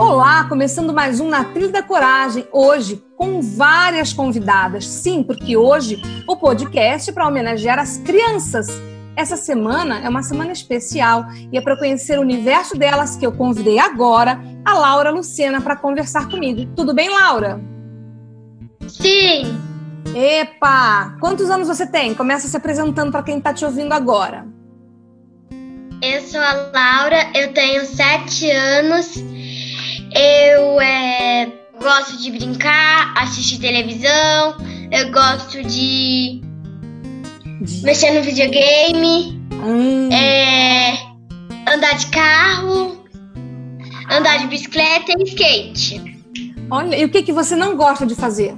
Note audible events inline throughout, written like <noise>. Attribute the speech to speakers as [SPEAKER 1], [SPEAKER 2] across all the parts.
[SPEAKER 1] Olá, começando mais um Na Trilha da Coragem, hoje com várias convidadas. Sim, porque hoje o podcast é para homenagear as crianças. Essa semana é uma semana especial e é para conhecer o universo delas que eu convidei agora a Laura Lucena para conversar comigo. Tudo bem, Laura?
[SPEAKER 2] Sim.
[SPEAKER 1] Epa! Quantos anos você tem? Começa se apresentando para quem está te ouvindo agora.
[SPEAKER 2] Eu sou a Laura, eu tenho sete anos eu é, gosto de brincar, assistir televisão, eu gosto de, de... mexer no videogame, hum. é, andar de carro, andar de bicicleta e skate.
[SPEAKER 1] Olha, e o que, que você não gosta de fazer?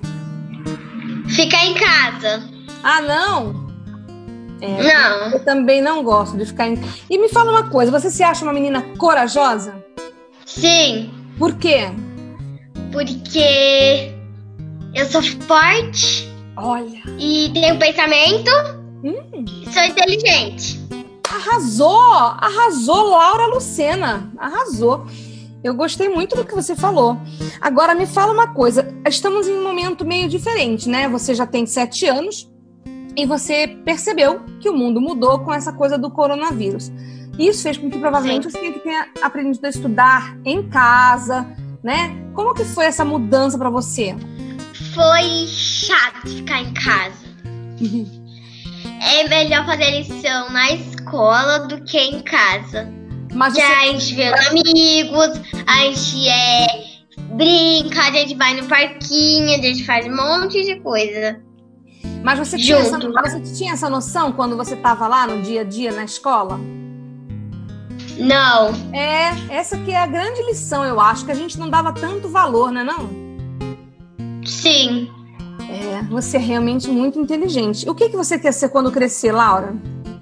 [SPEAKER 2] Ficar em casa.
[SPEAKER 1] Ah, não?
[SPEAKER 2] É, não.
[SPEAKER 1] Eu também não gosto de ficar em E me fala uma coisa, você se acha uma menina corajosa?
[SPEAKER 2] Sim.
[SPEAKER 1] Por quê?
[SPEAKER 2] Porque eu sou forte.
[SPEAKER 1] Olha.
[SPEAKER 2] E tenho pensamento. Hum. E sou inteligente.
[SPEAKER 1] Arrasou! Arrasou, Laura Lucena. Arrasou. Eu gostei muito do que você falou. Agora me fala uma coisa. Estamos em um momento meio diferente, né? Você já tem sete anos e você percebeu que o mundo mudou com essa coisa do coronavírus. Isso fez com que provavelmente Sim. você tenha aprendido a estudar em casa, né? Como que foi essa mudança para você?
[SPEAKER 2] Foi chato ficar em casa. Uhum. <laughs> É melhor fazer lição na escola do que em casa. Mas você... a gente vê os amigos, a gente é, brinca, a gente vai no parquinho, a gente faz um monte de coisa.
[SPEAKER 1] Mas você tinha, essa, você tinha essa noção quando você estava lá no dia a dia na escola?
[SPEAKER 2] Não.
[SPEAKER 1] É, essa que é a grande lição, eu acho, que a gente não dava tanto valor, né não?
[SPEAKER 2] Sim.
[SPEAKER 1] É, você é realmente muito inteligente. O que, que você quer ser quando crescer, Laura?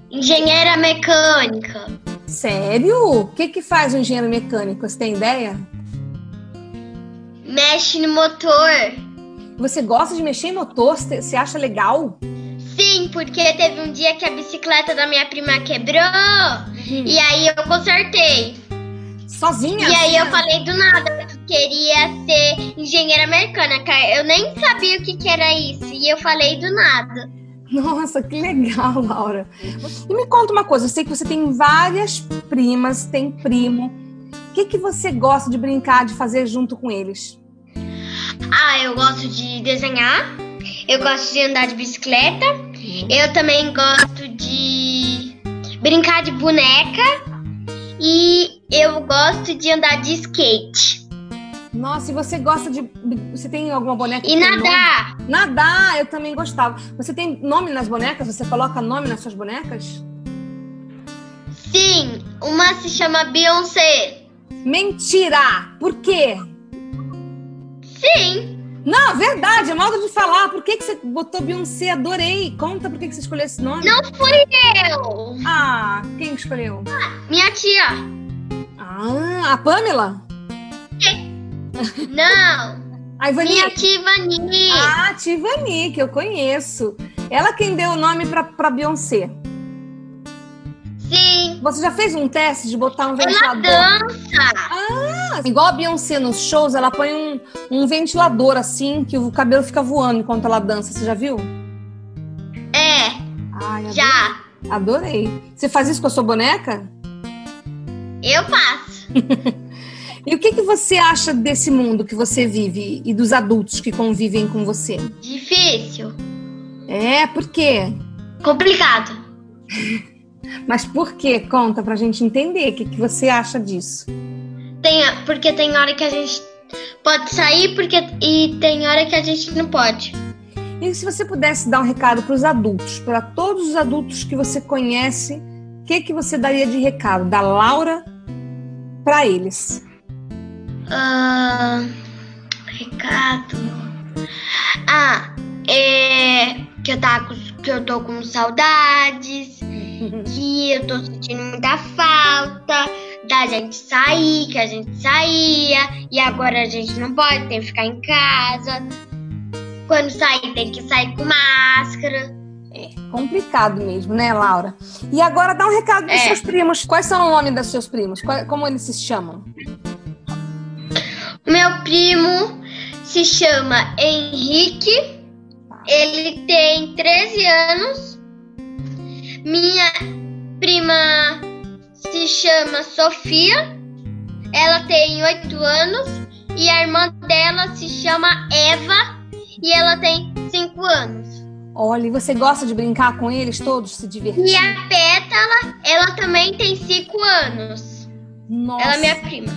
[SPEAKER 2] Engenheira mecânica.
[SPEAKER 1] Sério? O que, que faz um engenheiro mecânico? Você tem ideia?
[SPEAKER 2] Mexe no motor.
[SPEAKER 1] Você gosta de mexer em motor? Você acha legal?
[SPEAKER 2] Sim, porque teve um dia que a bicicleta da minha prima quebrou hum. e aí eu consertei.
[SPEAKER 1] Sozinha?
[SPEAKER 2] E aí eu falei do nada que queria ser engenheira mecânica. Eu nem sabia o que, que era isso. E eu falei do nada.
[SPEAKER 1] Nossa, que legal, <laughs> Laura. E me conta uma coisa, eu sei que você tem várias primas, tem primo. O que, que você gosta de brincar, de fazer junto com eles?
[SPEAKER 2] Ah, eu gosto de desenhar, eu gosto de andar de bicicleta. Eu também gosto de brincar de boneca. E eu gosto de andar de skate.
[SPEAKER 1] Nossa, e você gosta de. Você tem alguma boneca?
[SPEAKER 2] E nadar!
[SPEAKER 1] Nome? Nadar, eu também gostava. Você tem nome nas bonecas? Você coloca nome nas suas bonecas?
[SPEAKER 2] Sim, uma se chama Beyoncé.
[SPEAKER 1] Mentira! Por quê?
[SPEAKER 2] Sim.
[SPEAKER 1] Não, verdade, é modo de falar. Por que, que você botou Beyoncé? Adorei. Conta por que, que você escolheu esse nome.
[SPEAKER 2] Não fui eu.
[SPEAKER 1] Ah, quem escolheu?
[SPEAKER 2] Ah, minha tia.
[SPEAKER 1] Ah, a Pamela?
[SPEAKER 2] Não. <laughs>
[SPEAKER 1] A Ivani.
[SPEAKER 2] Minha tia Ivani.
[SPEAKER 1] Ah, tia Ivani, que eu conheço. Ela quem deu o nome pra, pra Beyoncé.
[SPEAKER 2] Sim.
[SPEAKER 1] Você já fez um teste de botar um ventilador?
[SPEAKER 2] Ela dança.
[SPEAKER 1] Ah, igual a Beyoncé nos shows, ela põe um, um ventilador assim, que o cabelo fica voando enquanto ela dança. Você já viu?
[SPEAKER 2] É.
[SPEAKER 1] Ai, adorei.
[SPEAKER 2] já.
[SPEAKER 1] Adorei. Você faz isso com a sua boneca?
[SPEAKER 2] Eu faço. <laughs>
[SPEAKER 1] e o que, que você acha desse mundo que você vive e dos adultos que convivem com você?
[SPEAKER 2] Difícil.
[SPEAKER 1] É, por quê?
[SPEAKER 2] Complicado. <laughs>
[SPEAKER 1] Mas por que? Conta pra gente entender o que, que você acha disso.
[SPEAKER 2] Tem, porque tem hora que a gente pode sair porque, e tem hora que a gente não pode.
[SPEAKER 1] E se você pudesse dar um recado para os adultos, para todos os adultos que você conhece, o que, que você daria de recado da Laura para eles?
[SPEAKER 2] Uh, recado. Ah, é que eu, tá, que eu tô com saudades, <laughs> que eu tô sentindo muita falta da gente sair, que a gente saía e agora a gente não pode, tem que ficar em casa. Quando sair, tem que sair com máscara.
[SPEAKER 1] É complicado mesmo, né, Laura? E agora dá um recado dos é. seus primos. Quais são o nome dos seus primos? como eles se chamam?
[SPEAKER 2] Meu primo se chama Henrique. Ele tem 13 anos. Minha prima se chama Sofia. Ela tem 8 anos. E a irmã dela se chama Eva. E ela tem 5 anos.
[SPEAKER 1] Olha, e você gosta de brincar com eles todos, se divertir?
[SPEAKER 2] E a Pétala, ela também tem 5 anos. Nossa. Ela é minha prima.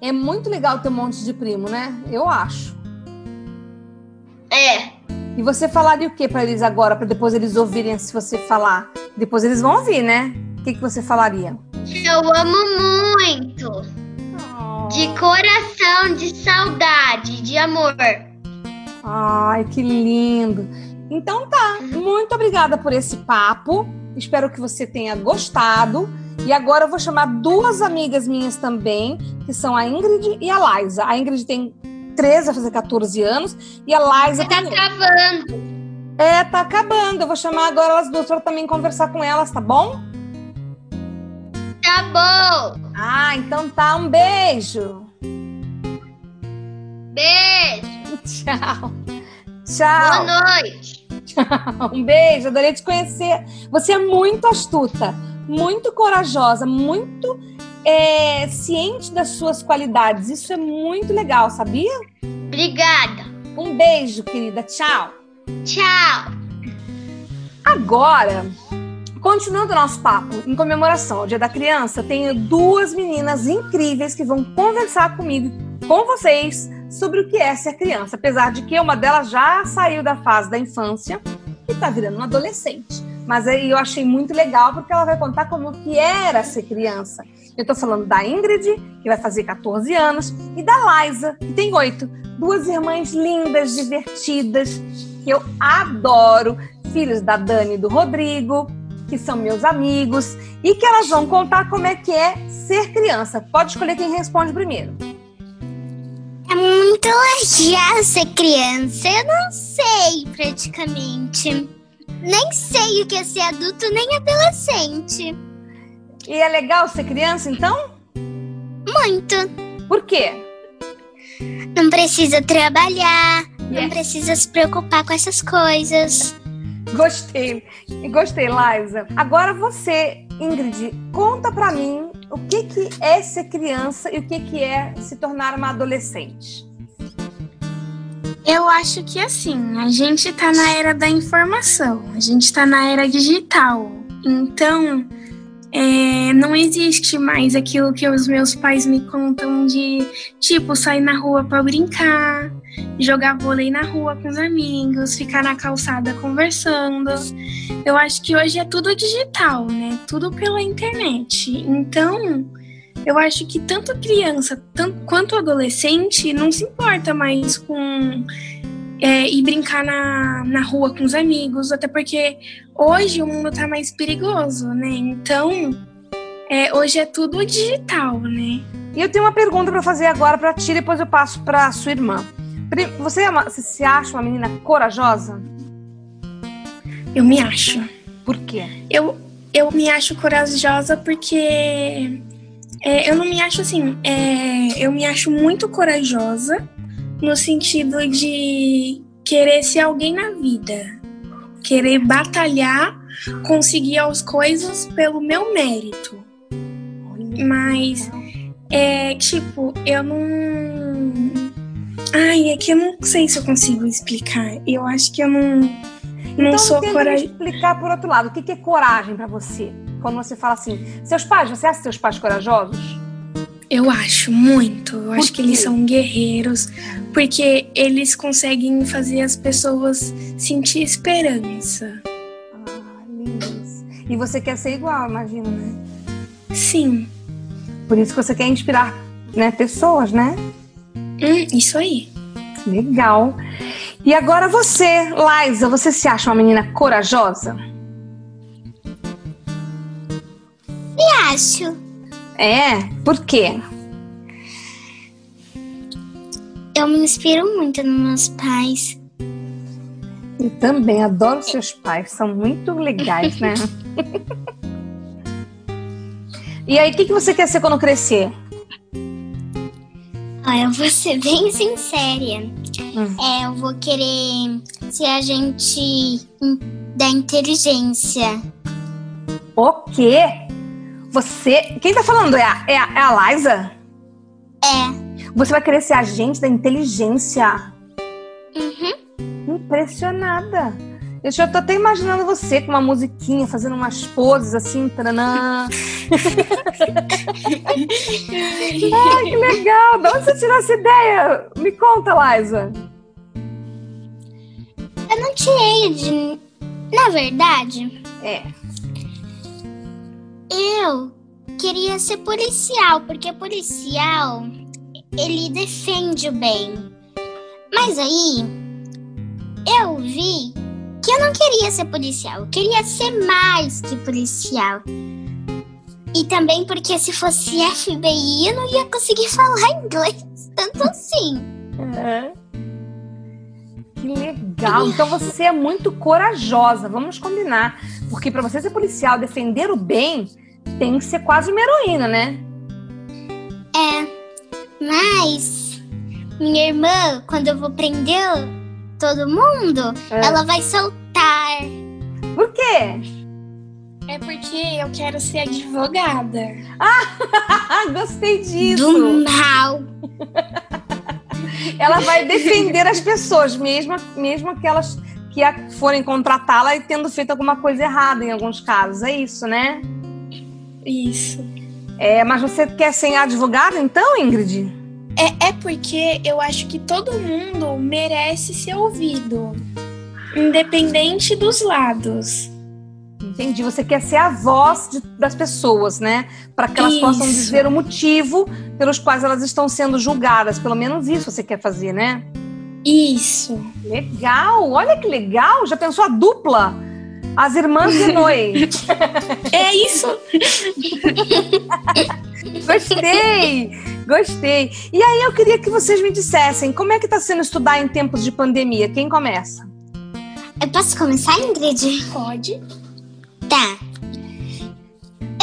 [SPEAKER 1] É muito legal ter um monte de primo, né? Eu acho.
[SPEAKER 2] É.
[SPEAKER 1] E você falaria o que para eles agora, para depois eles ouvirem se você falar? Depois eles vão ouvir, né? O que, que você falaria?
[SPEAKER 2] Eu amo muito. Oh. De coração, de saudade, de amor.
[SPEAKER 1] Ai, que lindo. Então tá. Muito obrigada por esse papo. Espero que você tenha gostado. E agora eu vou chamar duas amigas minhas também, que são a Ingrid e a Liza. A Ingrid tem 13, vai fazer 14 anos, e a Liza
[SPEAKER 2] tá
[SPEAKER 1] tem...
[SPEAKER 2] acabando.
[SPEAKER 1] É, tá acabando. Eu vou chamar agora elas duas para também conversar com elas, tá bom?
[SPEAKER 2] Tá bom.
[SPEAKER 1] Ah, então tá. Um beijo.
[SPEAKER 2] Beijo. <laughs>
[SPEAKER 1] Tchau. Tchau.
[SPEAKER 2] Boa noite.
[SPEAKER 1] Tchau. Um beijo. Adorei te conhecer. Você é muito astuta, muito corajosa, muito é, ciente das suas qualidades. Isso é muito legal, sabia?
[SPEAKER 2] Obrigada.
[SPEAKER 1] Um beijo, querida. Tchau.
[SPEAKER 2] Tchau.
[SPEAKER 1] Agora, continuando o nosso papo em comemoração ao Dia da Criança, tenho duas meninas incríveis que vão conversar comigo, com vocês, sobre o que é ser criança. Apesar de que uma delas já saiu da fase da infância e está virando uma adolescente. Mas aí eu achei muito legal porque ela vai contar como que era ser criança. Eu estou falando da Ingrid, que vai fazer 14 anos, e da Liza, que tem 8. Duas irmãs lindas, divertidas, que eu adoro, filhos da Dani e do Rodrigo, que são meus amigos, e que elas vão contar como é que é ser criança. Pode escolher quem responde primeiro.
[SPEAKER 3] É muito legal ser criança. Eu não sei, praticamente. Nem sei o que é ser adulto nem adolescente.
[SPEAKER 1] E é legal ser criança, então?
[SPEAKER 3] Muito.
[SPEAKER 1] Por quê?
[SPEAKER 3] Não precisa trabalhar, yes. não precisa se preocupar com essas coisas.
[SPEAKER 1] Gostei, gostei, Liza. Agora você, Ingrid, conta pra mim o que, que é ser criança e o que, que é se tornar uma adolescente.
[SPEAKER 4] Eu acho que assim, a gente tá na era da informação, a gente tá na era digital. Então, é, não existe mais aquilo que os meus pais me contam de, tipo, sair na rua para brincar, jogar vôlei na rua com os amigos, ficar na calçada conversando. Eu acho que hoje é tudo digital, né? Tudo pela internet. Então, eu acho que tanto criança tanto, quanto adolescente não se importa mais com é, ir brincar na, na rua com os amigos, até porque hoje o mundo tá mais perigoso, né? Então, é, hoje é tudo digital, né?
[SPEAKER 1] E eu tenho uma pergunta para fazer agora para ti, depois eu passo para sua irmã. Você, é uma, você se acha uma menina corajosa?
[SPEAKER 4] Eu me acho.
[SPEAKER 1] Por quê?
[SPEAKER 4] Eu, eu me acho corajosa porque é, eu não me acho assim. É, eu me acho muito corajosa no sentido de querer ser alguém na vida, querer batalhar, conseguir as coisas pelo meu mérito. Mas é tipo, eu não. Ai, é que eu não sei se eu consigo explicar. Eu acho que eu não. Não
[SPEAKER 1] então,
[SPEAKER 4] sou
[SPEAKER 1] corajosa. explicar por outro lado. O que é coragem para você? Quando você fala assim, seus pais, você acha seus pais corajosos?
[SPEAKER 4] Eu acho muito. Eu acho que eles são guerreiros, porque eles conseguem fazer as pessoas sentir esperança.
[SPEAKER 1] Ah, lindo. E você quer ser igual, imagino, né?
[SPEAKER 4] Sim.
[SPEAKER 1] Por isso que você quer inspirar né, pessoas, né?
[SPEAKER 4] Hum, isso aí.
[SPEAKER 1] Legal. E agora você, Liza, você se acha uma menina corajosa?
[SPEAKER 3] Me acho.
[SPEAKER 1] É? Por quê?
[SPEAKER 3] Eu me inspiro muito nos meus pais.
[SPEAKER 1] Eu também adoro seus pais, são muito legais, né? <laughs> e aí, o que, que você quer ser quando crescer?
[SPEAKER 3] Ah, eu vou ser bem sincera. Hum. É, eu vou querer ser agente da inteligência.
[SPEAKER 1] O quê? Você. Quem tá falando? É a, é a, é a Liza?
[SPEAKER 3] É.
[SPEAKER 1] Você vai querer ser agente da inteligência.
[SPEAKER 3] Uhum.
[SPEAKER 1] Impressionada. Eu já tô até imaginando você com uma musiquinha, fazendo umas poses assim, taranã. Ai, que legal! De onde você tirou essa ideia? Me conta, Liza.
[SPEAKER 3] Eu não tirei de. Na verdade.
[SPEAKER 1] É.
[SPEAKER 3] Eu queria ser policial, porque policial ele defende o bem. Mas aí eu vi que eu não queria ser policial, eu queria ser mais que policial. E também porque se fosse FBI eu não ia conseguir falar inglês tanto assim.
[SPEAKER 1] É. Que legal! Então você é muito corajosa, vamos combinar. Porque para você ser policial, defender o bem, tem que ser quase uma heroína, né?
[SPEAKER 3] É. Mas minha irmã, quando eu vou prender todo mundo, é. ela vai soltar.
[SPEAKER 1] Por quê?
[SPEAKER 4] É porque eu quero ser advogada.
[SPEAKER 1] Ah, <laughs> gostei disso.
[SPEAKER 3] Do mal. <laughs>
[SPEAKER 1] ela vai defender as pessoas, mesmo, mesmo aquelas que forem contratá-la e tendo feito alguma coisa errada em alguns casos. É isso, né?
[SPEAKER 4] Isso.
[SPEAKER 1] É, mas você quer ser advogada então, Ingrid?
[SPEAKER 4] É, é porque eu acho que todo mundo merece ser ouvido, independente dos lados.
[SPEAKER 1] Entendi. Você quer ser a voz de, das pessoas, né? Para que elas isso. possam dizer o motivo pelos quais elas estão sendo julgadas. Pelo menos isso você quer fazer, né?
[SPEAKER 4] Isso.
[SPEAKER 1] Legal. Olha que legal. Já pensou a dupla? As irmãs de Noé. <laughs>
[SPEAKER 4] é isso. <laughs>
[SPEAKER 1] gostei, gostei. E aí eu queria que vocês me dissessem como é que está sendo estudar em tempos de pandemia. Quem começa?
[SPEAKER 3] Eu posso começar, Ingrid?
[SPEAKER 4] Pode.
[SPEAKER 3] Tá.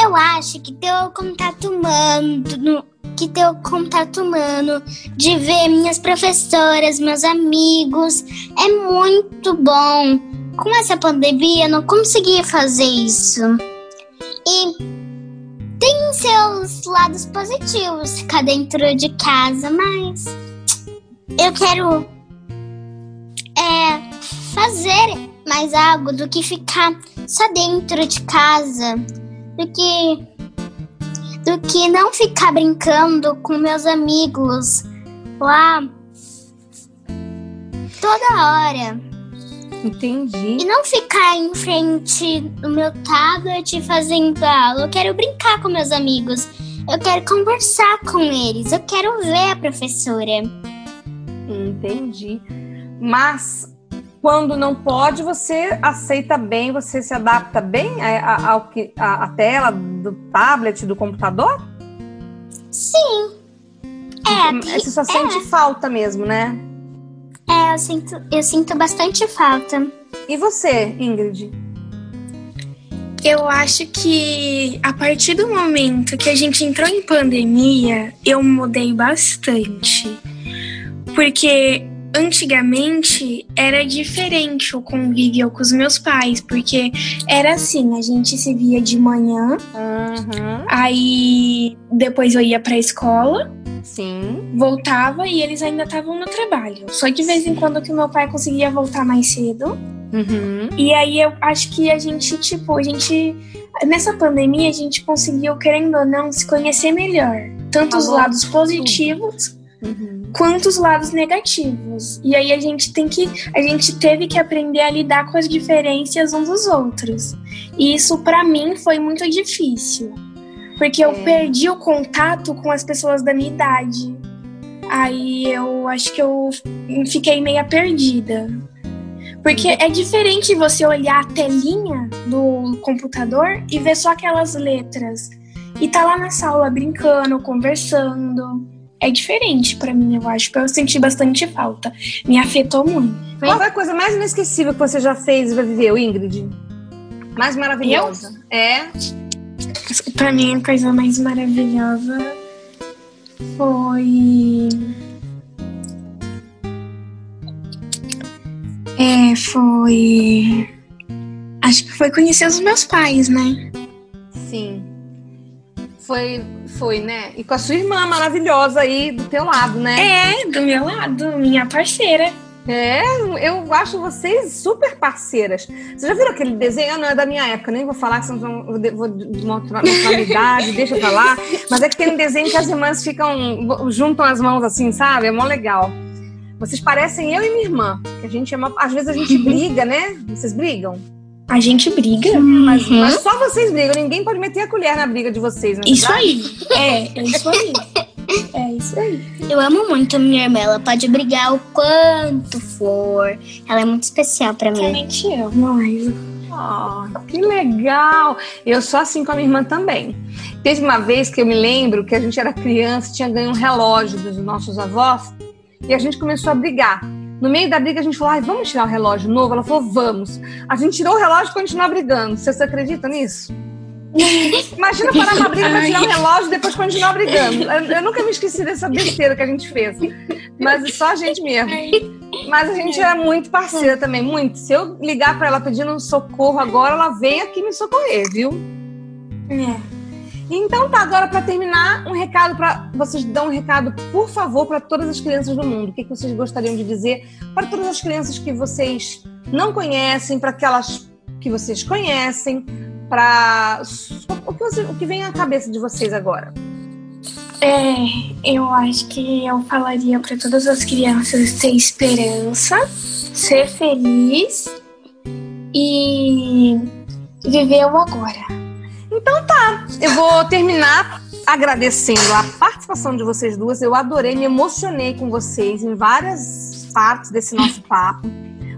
[SPEAKER 3] Eu acho que ter o contato humano, que ter o contato humano, de ver minhas professoras, meus amigos, é muito bom com essa pandemia, eu não consegui fazer isso. E seus lados positivos ficar dentro de casa, mas eu quero é, fazer mais algo do que ficar só dentro de casa, do que do que não ficar brincando com meus amigos lá toda hora.
[SPEAKER 1] Entendi.
[SPEAKER 3] E não ficar em frente do meu tablet fazendo aula. Eu quero brincar com meus amigos. Eu quero conversar com eles. Eu quero ver a professora.
[SPEAKER 1] Entendi. Mas quando não pode, você aceita bem, você se adapta bem ao que a, tela do tablet, do computador?
[SPEAKER 3] Sim.
[SPEAKER 1] É, você só é. sente falta mesmo, né?
[SPEAKER 3] É, eu sinto, eu sinto bastante falta.
[SPEAKER 1] E você, Ingrid?
[SPEAKER 4] Eu acho que a partir do momento que a gente entrou em pandemia, eu mudei bastante. Porque antigamente era diferente o convívio com os meus pais, porque era assim, a gente se via de manhã,
[SPEAKER 1] uhum.
[SPEAKER 4] aí depois eu ia pra escola,
[SPEAKER 1] Sim.
[SPEAKER 4] Voltava e eles ainda estavam no trabalho. Só de vez em quando que meu pai conseguia voltar mais cedo.
[SPEAKER 1] Uhum.
[SPEAKER 4] E aí eu acho que a gente, tipo, a gente. Nessa pandemia a gente conseguiu, querendo ou não, se conhecer melhor. Tanto Falou os lados positivos uhum. quanto os lados negativos. E aí a gente tem que. A gente teve que aprender a lidar com as diferenças uns dos outros. E isso para mim foi muito difícil. Porque é. eu perdi o contato com as pessoas da minha idade. Aí eu acho que eu fiquei meia perdida. Porque é diferente você olhar a telinha do computador e ver só aquelas letras. E tá lá na sala brincando, conversando. É diferente para mim, eu acho. Eu senti bastante falta. Me afetou muito.
[SPEAKER 1] Qual foi a coisa mais inesquecível que você já fez e já viveu, Ingrid? Mais maravilhosa? Eu? É.
[SPEAKER 4] Pra mim, a coisa mais maravilhosa foi. É, foi. Acho que foi conhecer os meus pais, né?
[SPEAKER 1] Sim. Foi, foi, né? E com a sua irmã maravilhosa aí do teu lado, né?
[SPEAKER 4] É, do meu lado, minha parceira.
[SPEAKER 1] É, eu acho vocês super parceiras. Vocês já viram aquele desenho? Ah, não é da minha época, nem vou falar que senão vou, vou demonstrar minha idade, <laughs> deixa pra lá. Mas é um desenho que as irmãs ficam, juntam as mãos assim, sabe? É mó legal. Vocês parecem eu e minha irmã. Que a gente é uma, às vezes a gente briga, né? Vocês brigam?
[SPEAKER 4] A gente briga.
[SPEAKER 1] Uhum. Mas, mas, só vocês brigam. Ninguém pode meter a colher na briga de vocês, não
[SPEAKER 4] é Isso aí. É, é isso aí. <laughs> É isso aí.
[SPEAKER 3] Eu amo muito a minha irmã. Ela pode brigar o quanto for. Ela é muito especial para mim.
[SPEAKER 4] Também te amo, Liza.
[SPEAKER 1] Oh, que legal! Eu sou assim com a minha irmã também. Teve uma vez que eu me lembro que a gente era criança, tinha ganho um relógio dos nossos avós e a gente começou a brigar. No meio da briga, a gente falou: vamos tirar o relógio novo? Ela falou: vamos. A gente tirou o relógio e continuou brigando. Vocês acreditam nisso? <laughs> Imagina parar uma briga pra tirar o relógio e depois continuar brigando. Eu, eu, nunca me esqueci dessa besteira que a gente fez. Mas só a gente mesmo. Mas a gente era muito parceira também, muito. Se eu ligar para ela pedindo socorro agora, ela vem aqui me socorrer, viu? É. Então tá, agora para terminar, um recado para vocês dão um recado, por favor, para todas as crianças do mundo. O que, que vocês gostariam de dizer para todas as crianças que vocês não conhecem, para aquelas que vocês conhecem, para o, que o que vem à cabeça de vocês agora?
[SPEAKER 4] É, eu acho que eu falaria para todas as crianças ter esperança, ser feliz e viver o agora.
[SPEAKER 1] Então tá, eu vou terminar agradecendo a participação de vocês duas. Eu adorei, me emocionei com vocês em várias partes desse nosso papo.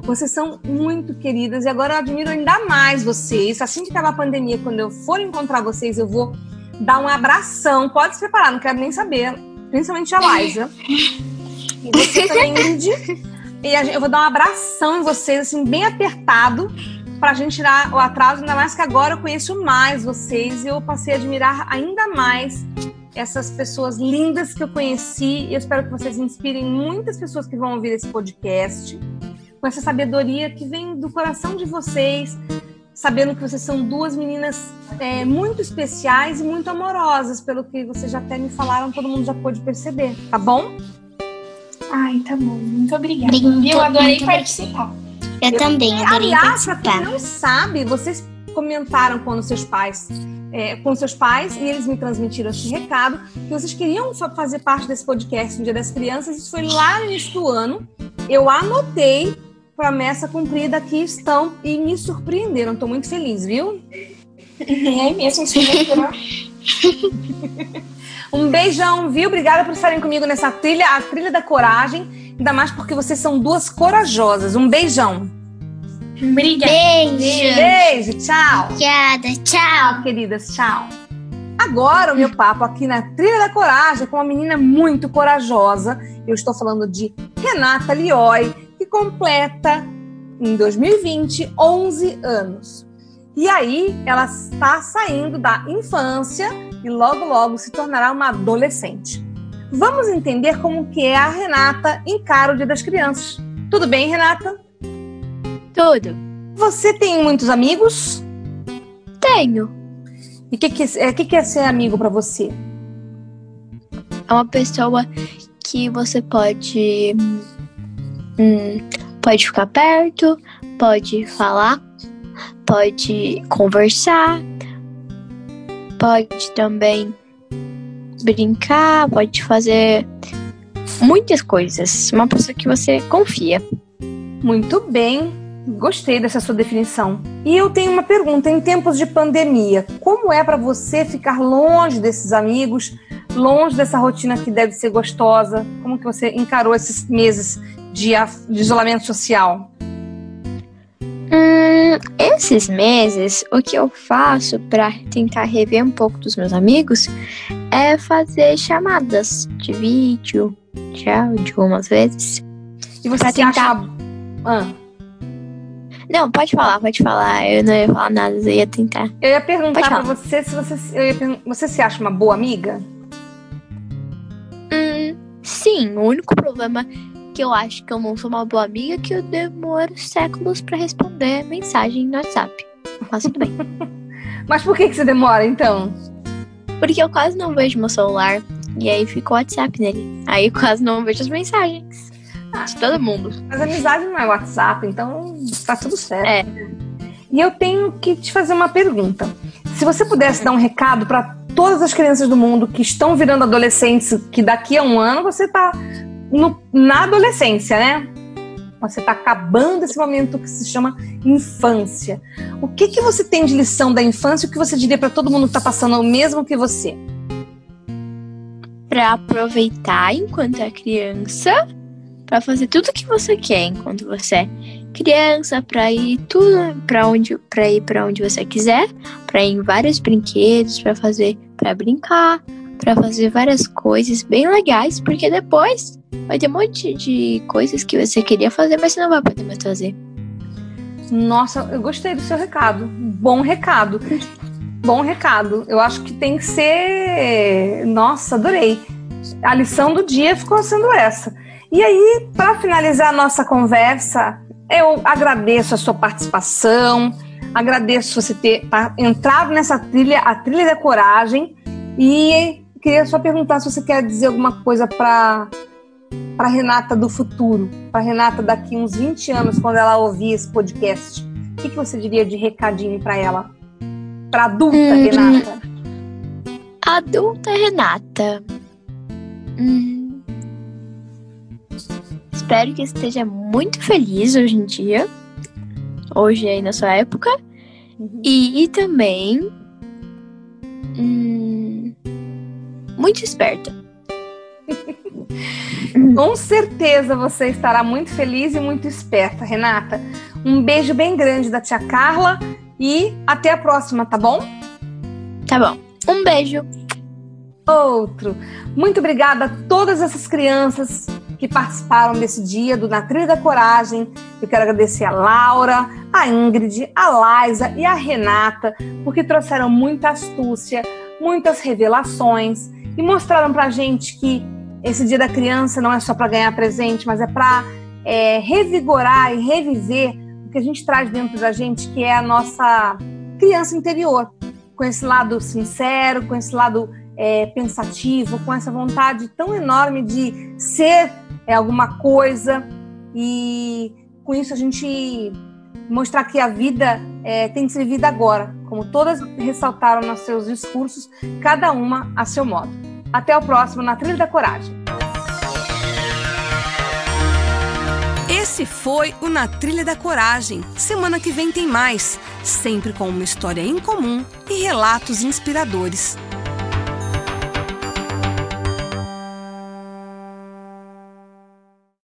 [SPEAKER 1] Vocês são muito queridas e agora eu admiro ainda mais vocês. Assim que acabar a pandemia, quando eu for encontrar vocês, eu vou dar um abração. Pode se preparar, não quero nem saber. Principalmente a Liza. E você <laughs> também, Ingrid. E eu vou dar um abração em vocês, assim, bem apertado para a gente tirar o atraso, ainda mais que agora eu conheço mais vocês e eu passei a admirar ainda mais essas pessoas lindas que eu conheci e eu espero que vocês inspirem muitas pessoas que vão ouvir esse podcast com essa sabedoria que vem do coração de vocês, sabendo que vocês são duas meninas é, muito especiais e muito amorosas, pelo que vocês já até me falaram, todo mundo já pôde perceber, tá bom?
[SPEAKER 4] Ai, tá bom. Muito obrigada. eu adorei participar.
[SPEAKER 3] Eu, também adorei
[SPEAKER 1] Aliás, pra quem não sabe, vocês comentaram com seus pais, é, com seus pais, e eles me transmitiram esse recado, que vocês queriam fazer parte desse podcast no Dia das Crianças. Isso foi lá no início do ano. Eu anotei promessa cumprida, aqui estão e me surpreenderam. Estou muito feliz, viu? <laughs>
[SPEAKER 4] É mesmo, <laughs>
[SPEAKER 1] um beijão, viu? Obrigada por estarem comigo nessa trilha, a trilha da coragem. Ainda mais porque vocês são duas corajosas. Um beijão.
[SPEAKER 4] Obrigada.
[SPEAKER 3] Beijo.
[SPEAKER 1] Beijo, tchau.
[SPEAKER 3] Obrigada, tchau.
[SPEAKER 1] Queridas, tchau. Agora o meu papo aqui na Trilha da Coragem com uma menina muito corajosa. Eu estou falando de Renata Lioi, que completa em 2020 11 anos. E aí ela está saindo da infância e logo logo se tornará uma adolescente. Vamos entender como que é a Renata encara o Dia das Crianças. Tudo bem, Renata?
[SPEAKER 5] Tudo.
[SPEAKER 1] Você tem muitos amigos?
[SPEAKER 5] Tenho.
[SPEAKER 1] E o que, que, é, que, que é ser amigo para você?
[SPEAKER 5] É uma pessoa que você pode hum, pode ficar perto, pode falar, pode conversar, pode também brincar, pode fazer muitas coisas. Uma pessoa que você confia.
[SPEAKER 1] Muito bem. Gostei dessa sua definição. E eu tenho uma pergunta: em tempos de pandemia, como é para você ficar longe desses amigos, longe dessa rotina que deve ser gostosa? Como que você encarou esses meses de, de isolamento social?
[SPEAKER 5] Hum, esses meses, o que eu faço para tentar rever um pouco dos meus amigos é fazer chamadas de vídeo, de áudio, algumas vezes.
[SPEAKER 1] E você tentar... acha... Ah.
[SPEAKER 5] Não, pode falar, pode falar. Eu não ia falar nada, eu ia tentar.
[SPEAKER 1] Eu ia perguntar pra você se você, ia, você se acha uma boa amiga?
[SPEAKER 5] Hum, sim, o único problema que eu acho que eu não sou uma boa amiga é que eu demoro séculos para responder mensagem no WhatsApp. Mas tudo bem. <laughs>
[SPEAKER 1] Mas por que, que você demora então?
[SPEAKER 5] Porque eu quase não vejo meu celular e aí fica o WhatsApp nele. Aí eu quase não vejo as mensagens de todo mundo.
[SPEAKER 1] Mas amizade não é WhatsApp, então tá tudo certo.
[SPEAKER 5] É.
[SPEAKER 1] E eu tenho que te fazer uma pergunta. Se você pudesse dar um recado para todas as crianças do mundo que estão virando adolescentes, que daqui a um ano você tá no, na adolescência, né? Você está acabando esse momento que se chama infância. O que, que você tem de lição da infância? O que você diria para todo mundo que está passando o mesmo que você?
[SPEAKER 5] Para aproveitar enquanto é criança para fazer tudo que você quer enquanto você é criança, para ir tudo para onde para ir para onde você quiser, para ir em vários brinquedos, para fazer, para brincar, para fazer várias coisas bem legais, porque depois vai ter um monte de coisas que você queria fazer, mas você não vai poder mais fazer.
[SPEAKER 1] Nossa, eu gostei do seu recado. Bom recado. Bom recado. Eu acho que tem que ser. Nossa, adorei. A lição do dia ficou sendo essa. E aí, para finalizar a nossa conversa, eu agradeço a sua participação, agradeço você ter entrado nessa trilha, a trilha da coragem, e queria só perguntar se você quer dizer alguma coisa para para Renata do futuro, para Renata daqui uns 20 anos, quando ela ouvir esse podcast. O que, que você diria de recadinho para ela? Para adulta hum, Renata?
[SPEAKER 5] Adulta Renata. Hum espero que esteja muito feliz hoje em dia. Hoje aí na sua época. Uhum. E, também. Hum, muito esperta. <laughs>
[SPEAKER 1] Com certeza você estará muito feliz e muito esperta, Renata. Um beijo bem grande da tia Carla e até a próxima, tá bom?
[SPEAKER 5] Tá bom. Um beijo.
[SPEAKER 1] Outro. Muito obrigada a todas essas crianças que participaram desse dia do Na Trilha da Coragem. Eu quero agradecer a Laura, a Ingrid, a Liza e a Renata, porque trouxeram muita astúcia, muitas revelações e mostraram pra gente que esse dia da criança não é só para ganhar presente, mas é para é, revigorar e reviver o que a gente traz dentro da gente, que é a nossa criança interior, com esse lado sincero, com esse lado é, pensativo, com essa vontade tão enorme de ser é alguma coisa e com isso a gente mostrar que a vida é, tem que ser vivida agora, como todas ressaltaram nos seus discursos, cada uma a seu modo. Até o próximo na Trilha da Coragem.
[SPEAKER 6] Esse foi o Na Trilha da Coragem. Semana que vem tem mais, sempre com uma história em comum e relatos inspiradores.